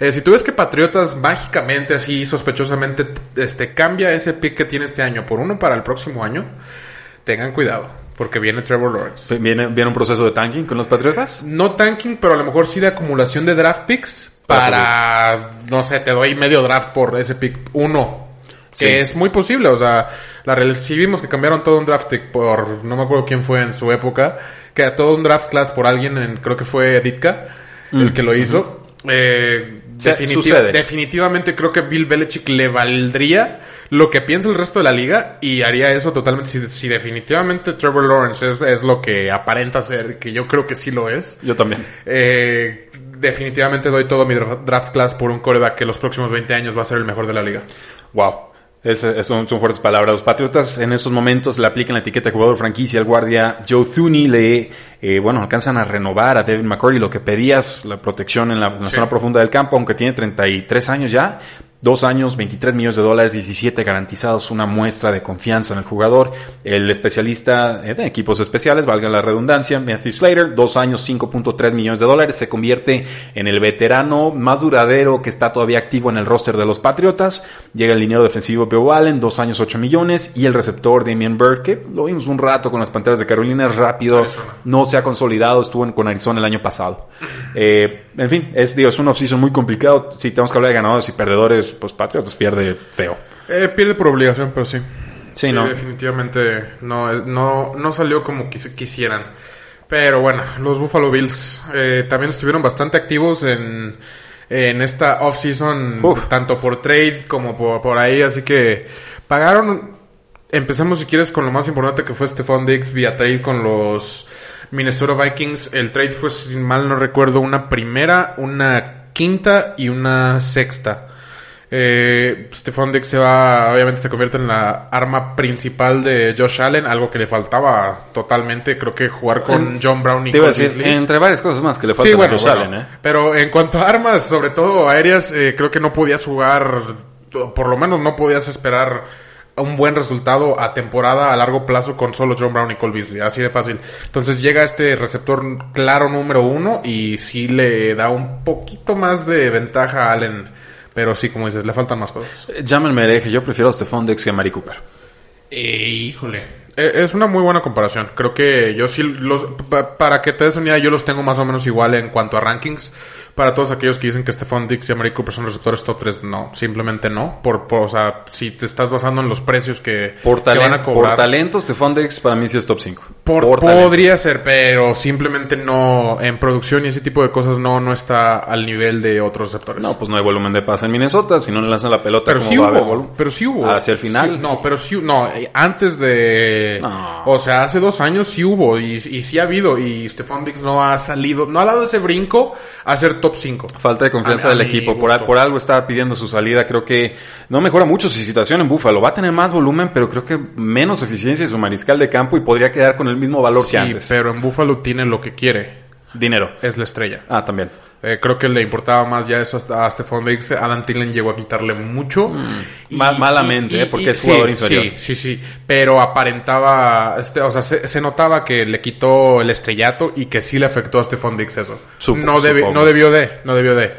Eh, si tú ves que Patriotas mágicamente, así sospechosamente, este, cambia ese pick que tiene este año por uno para el próximo año, tengan cuidado, porque viene Trevor Lawrence. ¿Viene, ¿Viene un proceso de tanking con los Patriotas? No tanking, pero a lo mejor sí de acumulación de draft picks Para para, no sé, te doy medio draft por ese pick uno. Que Sí. es muy posible, o sea, la vimos que cambiaron todo un draft por, no me acuerdo quién fue en su época, que todo un draft class por alguien, en, creo que fue Ditka, el que lo hizo. Eh, Mm, definiti- sucede. definitivamente creo que Bill Belichick le valdría lo que piensa el resto de la liga y haría eso totalmente. Si, si definitivamente Trevor Lawrence es, es lo que aparenta ser, que yo creo que sí lo es, Yo también. eh, definitivamente doy todo mi dra- draft class por un coreback que los próximos 20 años va a ser el mejor de la liga. Wow. Es- es- son, son fuertes palabras. Los Patriotas en estos momentos le aplican la etiqueta de jugador franquicia al guardia Joe Thuney. Le, eh, bueno, alcanzan a renovar a Devin McCourty lo que pedías, la protección en la, en la Sí. zona profunda del campo, aunque tiene 33 años ya. Dos años, 23 millones de dólares, 17 garantizados, una muestra de confianza en el jugador. El especialista eh, de equipos especiales, valga la redundancia, Matthew Slater, dos años, 5.3 millones de dólares, se convierte en el veterano más duradero que está todavía activo en el roster de los Patriotas. Llega el liniero defensivo Bill Allen, dos años, 8 millones, y el receptor Damian Bird, que lo vimos un rato con las Panteras de Carolina, rápido, Arizona. no se ha consolidado, estuvo en- con Arizona el año pasado. Eh, en fin, es, digo, es un offseason muy complicado. Si tenemos que hablar de ganadores y perdedores, pues Patriotas pierde feo. Eh, pierde por obligación, pero sí. Sí, ¿no? definitivamente no, es- no, no salió como quis- quisieran. Pero bueno, los Buffalo Bills eh, también estuvieron bastante activos en, en esta off-season, tanto por trade como por, por ahí. Así que pagaron. Empezamos, si quieres, con lo más importante que fue Stephon Diggs vía trade con los Minnesota Vikings. El trade fue, si mal no recuerdo, una primera, una quinta y una sexta. Eh, Stephon Diggs se va, obviamente se convierte en la arma principal de Josh Allen, algo que le faltaba totalmente, creo que jugar con John Brown y Te iba a decir, entre varias cosas más que le faltan Sí, a Josh bueno. Allen, ¿eh? pero en cuanto a armas, sobre todo aéreas, eh, creo que no podías jugar, por lo menos no podías esperar un buen resultado a temporada a largo plazo con solo John Brown y Cole Beasley, así de fácil. Entonces llega este receptor claro número uno y sí le da un poquito más de ventaja a Allen, pero sí, como dices, le faltan más cosas. Eh, Llámenme hereje, yo prefiero a Stephon Diggs que a Mari Cooper. Eh, híjole. Eh, Es una muy buena comparación. Creo que yo sí los pa- para que te des una idea, yo los tengo más o menos igual en cuanto a rankings. Para todos aquellos que dicen que Stephon Diggs y Amari Cooper son receptores top 3, no, simplemente no. Por, por- o sea, si te estás basando en los precios que, Por, que van a cobrar. por talento, Stephon Diggs para mí sí es top 5. Por- podría ser, pero simplemente no, en producción y ese tipo de cosas no, no está al nivel de otros receptores. No, pues no hay volumen de pase en Minnesota. Si no le lanzan la pelota, Pero ¿cómo sí va a haber hubo, pero sí hubo. Hacia el final. Sí, no, pero sí, no, eh, antes de... No. O sea, hace dos años sí hubo y, y sí ha habido y Stephon Diggs no ha salido, no ha dado ese brinco a ser top 5. Falta de confianza A- del equipo. Por, por algo está pidiendo su salida. Creo que no mejora mucho su situación en Búfalo. Va a tener más volumen, pero creo que menos eficiencia en su mariscal de campo y podría quedar con el mismo valor Sí, que antes. pero en Buffalo tiene lo que quiere, Dinero. es la estrella. Ah, también. Eh, creo que le importaba más ya eso hasta a Stephon Diggs. Adam Thielen llegó a quitarle mucho. Y- Ma- malamente, y- eh, porque y- es jugador sí, inferior. Sí, sí, sí. Pero aparentaba, este, o sea, se, se notaba que le quitó el estrellato y que sí le afectó a Stephon Diggs eso. Supo- no, debi- supongo. no debió de, no debió de.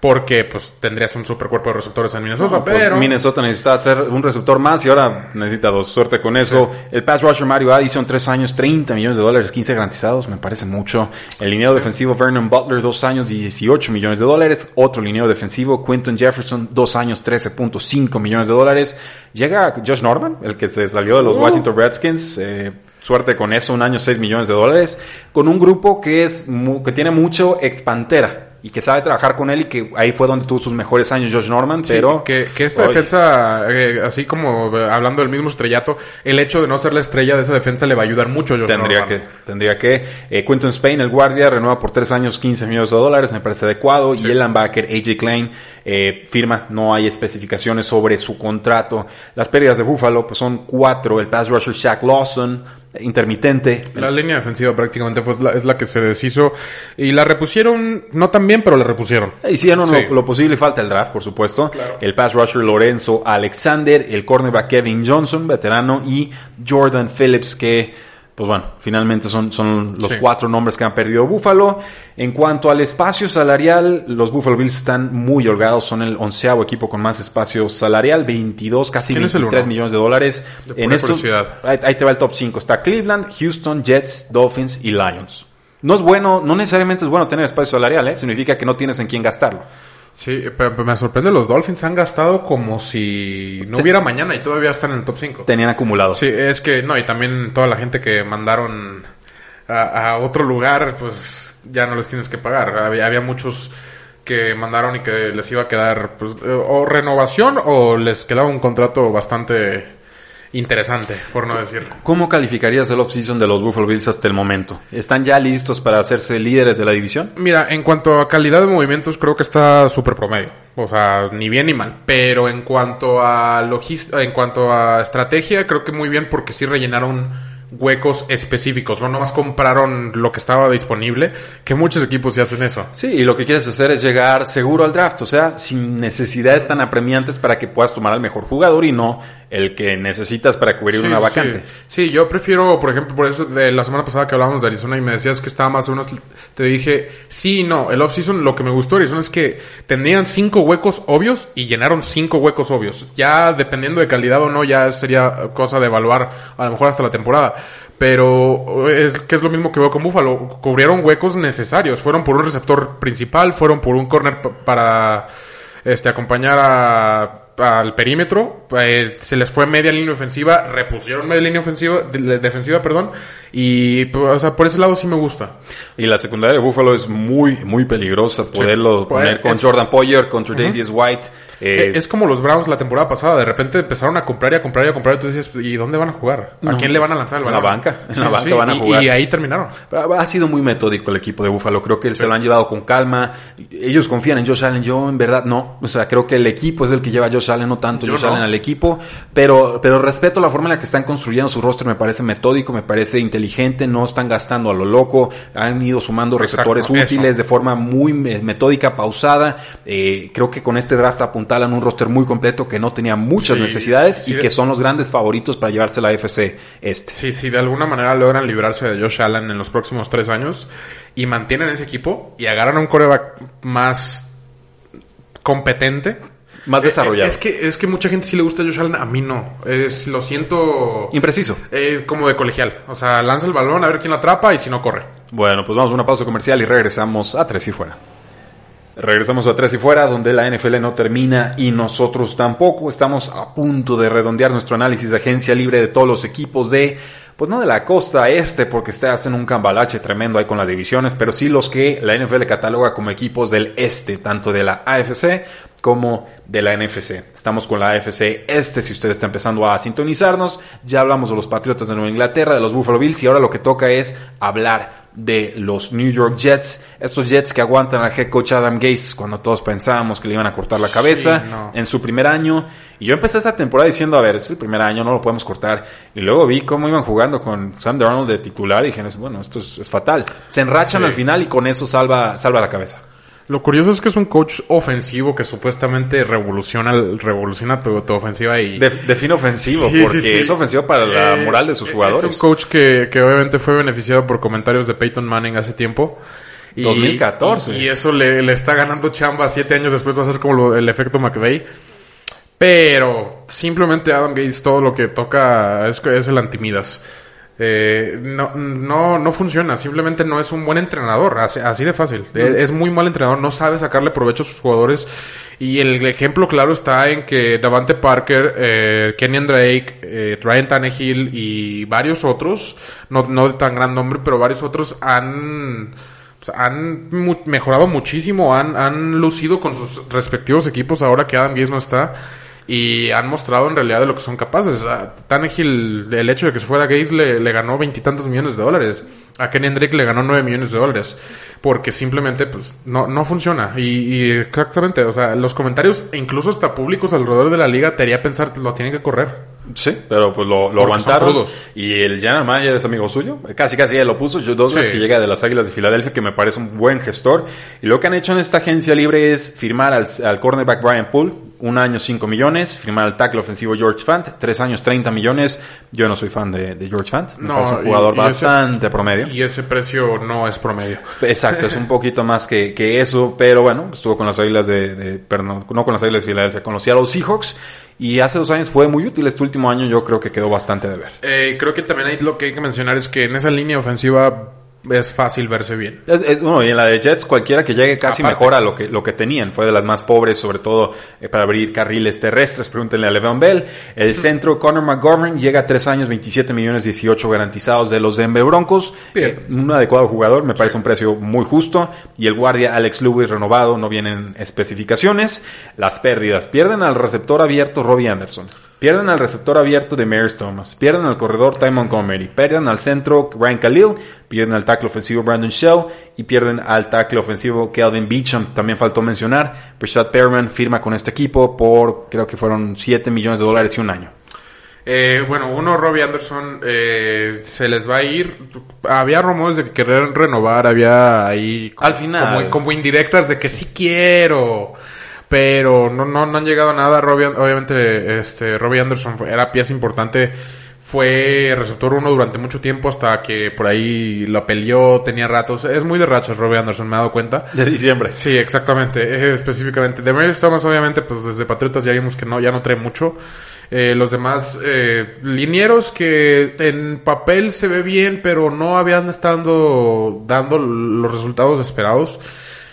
Porque pues tendrías un super cuerpo de receptores en Minnesota, No, pues, pero... Minnesota necesitaba traer un receptor más y ahora necesita dos. Suerte con eso. El pass rusher Mario Addison, tres años, 30 millones de dólares, 15 garantizados, me parece mucho. El lineado defensivo Vernon Butler, dos años, 18 millones de dólares. Otro lineado defensivo, Quinton Jefferson, dos años, 13.5 millones de dólares. Llega Josh Norman, el que se salió de los Uh. Washington Redskins. eh, suerte con eso, un año, 6 millones de dólares. Con un grupo que es, que tiene mucho expantera. Y que sabe trabajar con él y que ahí fue donde tuvo sus mejores años Josh Norman, Sí, pero... que, que esta Oye. defensa, eh, así como eh, hablando del mismo estrellato, el hecho de no ser la estrella de esa defensa le va a ayudar mucho a Josh Tendría Norman. que, tendría que. Eh, Quentin Spain, el guardia, renueva por tres años 15 millones de dólares, me parece adecuado. Y el linebacker AJ Klein eh, firma, no hay especificaciones sobre su contrato. Las pérdidas de Buffalo pues son cuatro. El pass rusher Shaq Lawson, intermitente. La línea defensiva prácticamente fue la, es la que se deshizo y la repusieron, no tan bien, pero la repusieron. Hicieron Sí. lo, lo posible falta el draft, por supuesto. El pass rusher Lorenzo Alexander, el cornerback Kevin Johnson, veterano, y Jordan Phillips, que, pues bueno, finalmente son, son los Sí. cuatro nombres que han perdido Buffalo. En cuanto al espacio salarial, los Buffalo Bills están muy holgados, son el onceavo equipo con más espacio salarial, 22, casi ¿Quién es el 23 uno? millones de dólares. De curiosidad. ahí, ahí te va el top 5. Está Cleveland, Houston, Jets, Dolphins y Lions. No es bueno, no necesariamente es bueno tener espacio salarial, ¿eh? significa que no tienes en quién gastarlo. Sí, pero, me sorprende, los Dolphins han gastado como si no hubiera mañana y todavía están en el top 5. Tenían acumulado. Sí, es que, no, y también toda la gente que mandaron a, a otro lugar, pues ya no les tienes que pagar. Había, había muchos que mandaron y que les iba a quedar pues, o renovación o les quedaba un contrato bastante interesante, por no decir. ¿Cómo calificarías el offseason de los Buffalo Bills hasta el momento? ¿Están ya listos para hacerse líderes de la división? Mira, en cuanto a calidad de movimientos, creo que está súper promedio. O sea, ni bien ni mal. Pero en cuanto a logística, en cuanto a estrategia, creo que muy bien porque sí rellenaron huecos específicos, no nomás compraron lo que estaba disponible, que muchos equipos ya hacen eso. Sí, y lo que quieres hacer es llegar seguro al draft, o sea, sin necesidades tan apremiantes para que puedas tomar al mejor jugador y no el que necesitas para cubrir una vacante. Sí. yo prefiero, por ejemplo, por eso de la semana pasada que hablábamos de Arizona y me decías que estaba más o menos, te dije, sí no, el offseason lo que me gustó de Arizona es que tenían cinco huecos obvios y llenaron cinco huecos obvios. Ya dependiendo de calidad o no, ya sería cosa de evaluar a lo mejor hasta la temporada. Pero es que es lo mismo que veo con Buffalo. Cubrieron huecos necesarios. Fueron por un receptor principal, fueron por un corner para este acompañar a al perímetro, eh, se les fue media línea ofensiva, repusieron media línea ofensiva, defensiva, perdón, y pues, o sea, por ese lado sí me gusta. Y la secundaria de Buffalo es muy, muy peligrosa, poderlo pues, poner con Jordan Poyer, contra Davis White, eh, es como los Browns la temporada pasada. De repente empezaron a comprar y a comprar y a comprar. Y tú dices, ¿y dónde van a jugar? ¿A quién le van a lanzar el balón? En la banca. En la banca van a jugar. Y, ahí terminaron. Ha sido muy metódico el equipo de Buffalo. Creo que se lo han llevado con calma. Ellos confían en Josh Allen. Yo, en verdad, no. O sea, creo que el equipo es el que lleva a Josh Allen, no tanto Josh Allen al equipo. Pero, pero respeto la forma en la que están construyendo su roster. Me parece metódico, me parece inteligente. No están gastando a lo loco. Han ido sumando receptores útiles de forma muy metódica, pausada. Eh, creo que con este draft apuntalan un roster muy completo que no tenía muchas necesidades y que son los grandes favoritos para llevarse la FC este. Sí, sí, de alguna manera logran librarse de Josh Allen en los próximos tres años y mantienen ese equipo y agarran a un coreback más competente. Más desarrollado. Es que, es que mucha gente sí le gusta a Josh Allen, a mí no. Es, lo siento... Impreciso. Es como de colegial. O sea, lanza el balón a ver quién lo atrapa y si no corre. Bueno, pues vamos a una pausa comercial y regresamos a tres y fuera. Regresamos a Tres y Fuera, donde la NFL no termina y nosotros tampoco. Estamos a punto de redondear nuestro análisis de agencia libre de todos los equipos de, pues no de la costa este, porque está en un cambalache tremendo ahí con las divisiones, pero sí los que la NFL cataloga como equipos del este, tanto de la AFC como de la NFC. Estamos con la AFC este, si usted está empezando a sintonizarnos. Ya hablamos de los Patriotas de Nueva Inglaterra, de los Buffalo Bills, y ahora lo que toca es hablar de los New York Jets. Estos Jets que aguantan al head coach Adam Gase cuando todos pensábamos que le iban a cortar la cabeza en su primer año. Y yo empecé esa temporada diciendo, a ver, es el primer año, no lo podemos cortar. Y luego vi cómo iban jugando con Sam Darnold de titular y dije, bueno, esto es, fatal. Se enrachan al final y con eso salva, salva la cabeza. Lo curioso es que es un coach ofensivo que supuestamente revoluciona, revoluciona tu, ofensiva y... define ofensivo, porque es ofensivo para la eh, moral de sus jugadores. Es un coach que, que obviamente fue beneficiado por comentarios de Peyton Manning hace tiempo. Y, 2014. Y, eso le, le, está ganando chamba siete años después, va a ser como el efecto McVeigh. Pero simplemente Adam Gates todo lo que toca es, es el antimidas. Eh, no, no, no funciona, simplemente no es un buen entrenador, así, de fácil. Es, muy mal entrenador, no sabe sacarle provecho a sus jugadores. Y el ejemplo claro está en que Davante Parker, eh, Kenyan Drake, eh, Ryan Tannehill y varios otros, no, no de tan gran nombre, pero varios otros han pues, han mejorado muchísimo, han, han lucido con sus respectivos equipos ahora que Adam Gaze no está y han mostrado en realidad de lo que son capaces. A Tannehill, el hecho de que se fuera Gaze le, le ganó veintitantos millones de dólares. A Ken Hendrick le ganó nueve millones de dólares. Porque simplemente, pues, no, no funciona. Y, exactamente, o sea, los comentarios, incluso hasta públicos alrededor de la liga, te haría pensar que lo tienen que correr. Sí, pero pues lo, lo aguantaron. Y el general manager es amigo suyo. Casi, casi ya lo puso. Yo dos veces que llega de las Águilas de Filadelfia, que me parece un buen gestor. Y lo que han hecho en esta agencia libre es firmar al, al cornerback Brian Poole un año 5 millones, firmar el tackle ofensivo George Fant, tres años 30 millones. Yo no soy fan de, George Fant, no, es un jugador bastante promedio. Y ese precio no es promedio. Exacto, es un poquito más que, que eso, pero bueno, estuvo con las águilas de, de, perdón, no con las águilas de Filadelfia, con los Seattle Seahawks. Y hace dos años fue muy útil. Este último año yo creo que quedó bastante de ver. Eh, creo que también hay, lo que hay que mencionar es que en esa línea ofensiva es fácil verse bien. bueno, y en la de Jets, cualquiera que llegue casi mejora lo que, lo que tenían. Fue de las más pobres, sobre todo eh, para abrir carriles terrestres. Pregúntenle a Le'Veon Bell. El centro, Conor McGovern, llega a tres años, 27 millones 18 garantizados de los Denver Broncos. Eh, un adecuado jugador, me parece un precio muy justo. Y el guardia Alex Lewis renovado, no vienen especificaciones. Las pérdidas, pierden al receptor abierto Robbie Anderson. Pierden al receptor abierto de Maris Thomas, pierden al corredor Ty Montgomery, pierden al centro Ryan Khalil, pierden al tackle ofensivo Brandon Shell y pierden al tackle ofensivo Calvin Beecham. También faltó mencionar, Brashad Perriman firma con este equipo por creo que fueron 7 millones de dólares y un año. Eh, bueno, uno, Robbie Anderson, eh, se les va a ir. Había rumores de que querían renovar, había ahí. Al final. Como, como indirectas de que sí quiero. Pero no, no, no han llegado a nada. Robbie, obviamente, este, Robbie Anderson fue- era pieza importante. Fue receptor uno durante mucho tiempo hasta que por ahí lo peleó, tenía ratos. Es muy de rachas Robbie Anderson, me he dado cuenta. De diciembre. Sí, exactamente, eh, específicamente. De Maris Thomas, obviamente, pues desde Patriotas ya vimos que no, ya no trae mucho. Eh, los demás eh, linieros que en papel se ve bien, pero no habían estado dando los resultados esperados.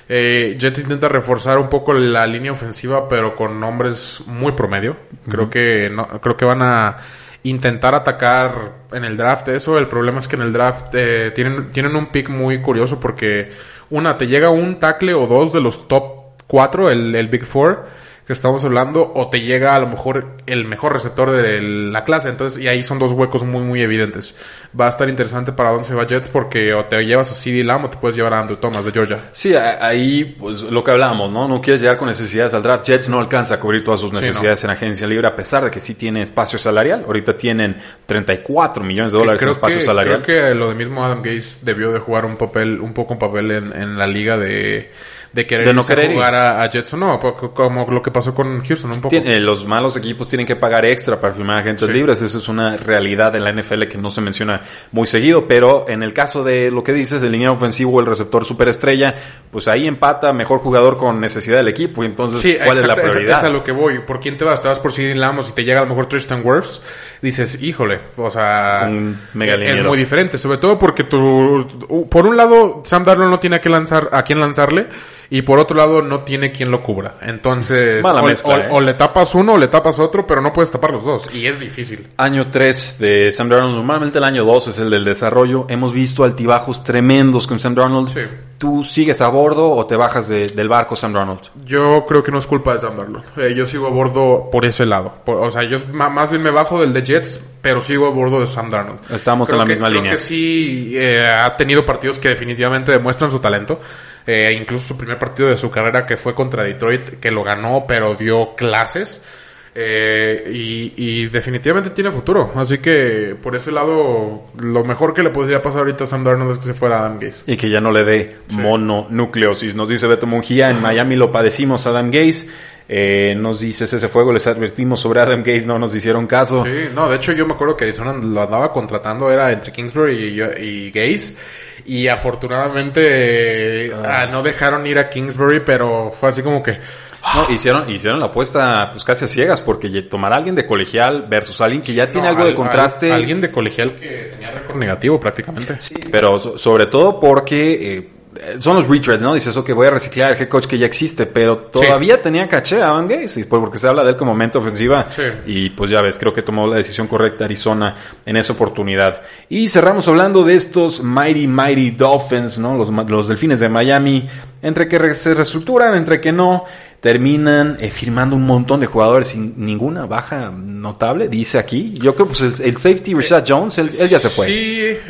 Eh, Jets intenta reforzar un poco la línea ofensiva, pero con nombres muy promedio. Creo que no, creo que van a intentar atacar en el draft eso. El problema es que en el draft eh, tienen, tienen un pick muy curioso porque una, te llega un tackle o dos de los top cuatro, el, el Big Four que estamos hablando, o te llega a lo mejor el mejor receptor de la clase. Entonces, y ahí son dos huecos muy, muy evidentes. Va a estar interesante para dónde se va Jets porque o te llevas a CD Lamb o te puedes llevar a Andrew Thomas de Georgia. Sí, ahí, pues lo que hablábamos, ¿no? No quieres llegar con necesidades al draft. Jets no alcanza a cubrir todas sus Sí, necesidades en agencia libre, a pesar de que sí tiene espacio salarial. Ahorita tienen 34 millones de dólares en creo espacio que, salarial. creo que lo de mismo Adam Gaze debió de jugar un papel, un poco un papel en, en la liga de, de querer De no jugar a, a Jets o no, como lo que pasó con Houston un poco. Tien- eh, los malos equipos tienen que pagar extra para firmar agentes Sí. libres. Eso es una realidad en la NFL que no se menciona muy seguido. Pero en el caso de lo que dices, el línea ofensivo, el receptor superestrella, pues ahí empata mejor jugador con necesidad del equipo. Y entonces, Sí, ¿cuál es la prioridad? Es, a lo que voy. ¿Por quién te vas? Te vas por CD Lamb o si te llega a lo mejor Tristan Wirfs, dices, híjole, o sea, Un mega es liniero. muy diferente, sobre todo porque tú, por un lado, Sam Darnold no tiene a, qué lanzar, a quién lanzarle y por otro lado no tiene quien lo cubra. Entonces, Mala o, mezcla, o- ¿eh? o le tapas uno o le tapas otro, pero no puedes tapar los dos y es difícil. Año 3 de Sam Darnold. Normalmente el año 2 es el del desarrollo. Hemos visto altibajos tremendos con Sam Darnold. Sí. ¿Tú sigues a bordo o te bajas de- del barco Sam Darnold? Yo creo que no es culpa de Sam Darnold. Eh, yo sigo a bordo por ese lado. Por- o sea, yo más bien me bajo del de Jets, pero sigo a bordo de Sam Darnold. Estamos Creo en la que- misma creo línea. que sí eh, ha tenido partidos que definitivamente demuestran su talento. Eh, incluso su primer partido de su carrera que fue contra Detroit, que lo ganó, pero dio clases. Eh, y, y definitivamente tiene futuro. Así que por ese lado, lo mejor que le podría pasar ahorita a Sam Darnold es que se fuera Adam Gaze. Y que ya no le dé mononucleosis. Nos dice Beto Mungía, en Miami lo padecimos Adam Gaze. Eh, nos dice ese fuego, les advertimos sobre Adam Gaze, no nos hicieron caso. Sí, no, de hecho yo me acuerdo que Arizona lo andaba contratando, era entre Kingsbury y, y Gaze. Y afortunadamente eh, ah, no dejaron ir a Kingsbury, pero fue así como que... No, hicieron, hicieron la apuesta pues casi a ciegas, porque tomar a alguien de colegial versus alguien que ya tiene no, algo de contraste. al- alguien de colegial que tenía récord negativo prácticamente. Sí, pero so- sobre todo porque eh, son los retreads, ¿no? Dices, ok, voy a reciclar el head coach que ya existe, pero todavía tenía caché a Van Gaze, porque se habla de él como mente ofensiva. Sí. Y pues ya ves, creo que tomó la decisión correcta Arizona en esa oportunidad. Y cerramos hablando de estos Mighty Mighty Dolphins, ¿no? Los, los delfines de Miami, entre que se reestructuran, entre que no. Terminan eh, firmando un montón de jugadores sin ninguna baja notable, dice aquí. Yo creo pues el, el safety Rashad Jones, él, él ya se fue. Sí,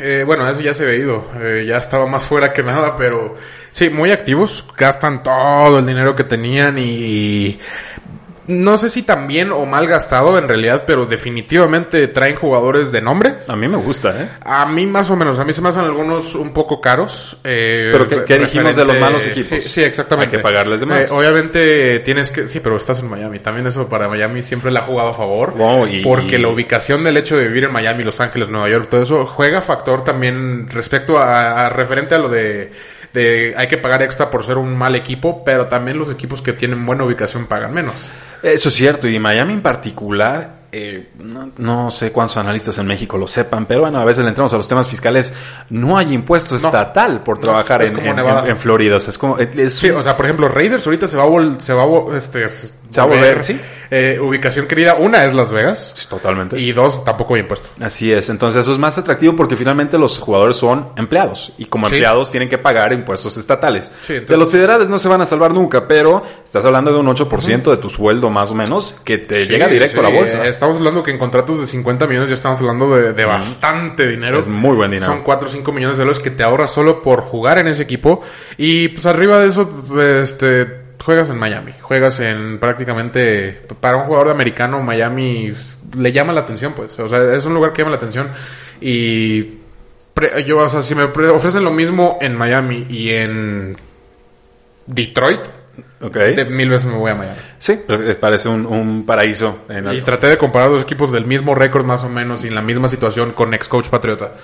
eh, bueno, eso ya se había ido. Eh, ya estaba más fuera que nada, pero sí, muy activos. Gastan todo el dinero que tenían y... No sé si tan bien o mal gastado en realidad, pero definitivamente traen jugadores de nombre. A mí me gusta, ¿eh? A mí más o menos, a mí se me hacen algunos un poco caros. eh, Pero ¿qué- qué dijimos de los malos equipos? Sí, sí, exactamente. Hay que pagarles de más. Eh, obviamente tienes que, sí, pero estás en Miami. También eso para Miami siempre le ha jugado a favor. Wow, y- porque la ubicación del hecho de vivir en Miami, Los Ángeles, Nueva York, todo eso juega factor también respecto a, a- referente a lo de, de hay que pagar extra por ser un mal equipo, pero también los equipos que tienen buena ubicación pagan menos. Eso es cierto, y Miami en particular, eh, no, no sé cuántos analistas en México lo sepan, pero bueno, a veces le entramos a los temas fiscales, no hay impuesto No. estatal por trabajar en Florida, o sea, es como, es Sí, o sea, por ejemplo, Raiders ahorita se va a, vol- se va a vol- este, Se va a volver, sí. Eh, ubicación querida, una es Las Vegas. Sí, totalmente. Y dos, tampoco bien puesto. Así es, entonces eso es más atractivo porque finalmente los jugadores son empleados y como Sí. empleados tienen que pagar impuestos estatales. Sí, entonces- De los federales no se van a salvar nunca, pero estás hablando de un 8% de tu sueldo más o menos que te llega directo a la bolsa. eh, Estamos hablando que en contratos de 50 millones ya estamos hablando de, de bastante dinero. Es muy buen dinero. Son 4 o 5 millones de dólares que te ahorras solo por jugar en ese equipo. Y pues arriba de eso, pues, este, juegas en Miami. Juegas en prácticamente, para un jugador de americano, Miami le llama la atención, pues. O sea, es un lugar que llama la atención. Y pre- yo, o sea, si me pre- ofrecen lo mismo en Miami y en Detroit, Ok. de mil veces me voy a Miami. Sí, parece un, un paraíso. En Y traté de comparar dos equipos del mismo récord más o menos y en la misma situación con ex coach Patriota,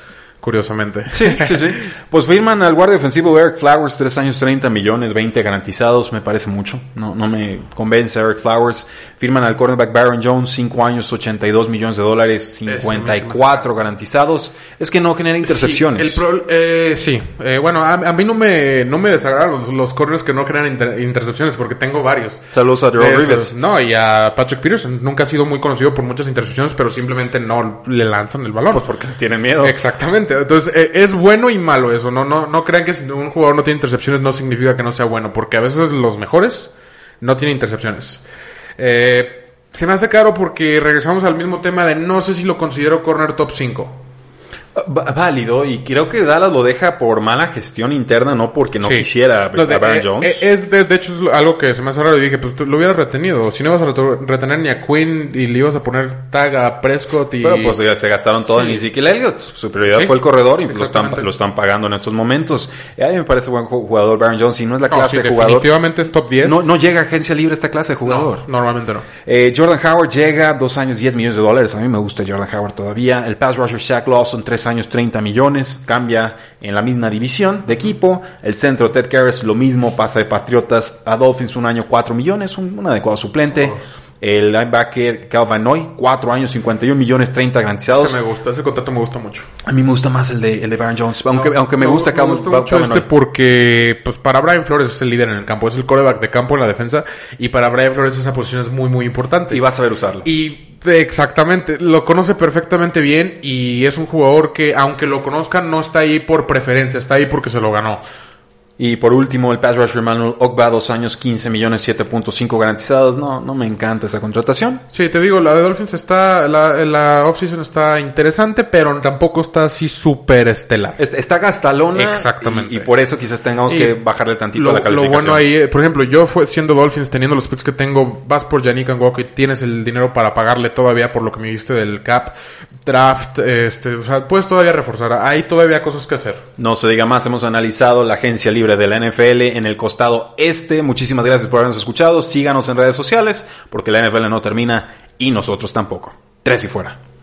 curiosamente. *laughs* Sí, sí, sí. Pues firman al guardia ofensivo Eric Flowers, 3 años 30 millones, 20 garantizados, me parece mucho. No, no me convence Eric Flowers. Firman al cornerback Baron Jones, 5 años, 82 millones de dólares, Ese me hace 54 garantizados. Es que no genera intercepciones. Sí, el pro- eh, sí. Eh, bueno, a, a mí no me, no me desagradan los, los corners que no inter- intercepciones porque tengo varios. Saludos a esos. Rivers. No, y a Patrick Peterson. Nunca ha sido muy conocido por muchas intercepciones, pero simplemente no le lanzan el balón. Pues porque tienen miedo. Exactamente. Entonces, eh, es bueno y malo eso. No, no, no crean que si un jugador no tiene intercepciones no significa que no sea bueno, porque a veces los mejores no tienen intercepciones. Eh, se me hace caro porque regresamos al mismo tema de no sé si lo considero corner top 5. Válido, y creo que Dallas lo deja por mala gestión interna, no porque no Sí. quisiera a Los de- Baron eh, Jones. eh, es de, de hecho es algo que se me hace raro y dije, pues tú lo hubieras retenido. Si no ibas a retener ni a Quinn y le ibas a poner tag a Prescott y... Pero pues se gastaron todo Sí. en Ezekiel Elliott. Su prioridad Sí, fue el corredor y lo están, exactamente. lo están pagando en estos momentos. Y a mí me parece buen ju- jugador Baron Jones y no es la No, clase de jugador. definitivamente es top 10. No, no llega a agencia libre esta clase de No, jugador. normalmente no. Eh, Jordan Howard llega, dos años, 10 millones de dólares. A mí me gusta Jordan Howard todavía. El pass rusher Shaq Lawson, tres años, 30 millones. Cambia en la misma división de equipo. El centro Ted Karras, lo mismo, pasa de Patriotas a Dolphins, un año, 4 millones. Un, un adecuado suplente. El linebacker Calvin Noy, 4 años, 51 millones, 30 garantizados. Ese me gusta, ese contrato me gusta mucho. A mí me gusta más el de, el de Baron Jones. Aunque, No, aunque me gusta me Calvin gusta Calvin mucho este Noy. porque, pues para Brian Flores es el líder en el campo, es el coreback de campo en la defensa y para Brian Flores esa posición es muy muy importante. Y vas a saber usarlo. Y exactamente, lo conoce perfectamente bien y es un jugador que aunque lo conozcan no está ahí por preferencia, está ahí porque se lo ganó. Y por último, el pass rusher Manuel Ogba, dos años, 15 millones, 7.5 garantizados. No, no me encanta esa contratación. Sí, te digo, la de Dolphins está, la, la offseason está interesante, pero tampoco está así súper estelar. Está, está gastalona. Exactamente. Y, y por eso quizás tengamos Y que bajarle tantito lo, a la lo calificación. bueno ahí, eh, por ejemplo, yo fue, siendo Dolphins, teniendo los picks que tengo, vas por Yannick Ngoko y tienes el dinero para pagarle todavía por lo que me diste del cap, draft, este, o sea, puedes todavía reforzar. Hay todavía cosas que hacer. No se diga más, hemos analizado la agencia de la NFL en el costado este. Muchísimas gracias por habernos escuchado. Síganos en redes sociales porque la NFL no termina y nosotros tampoco. Tres y fuera.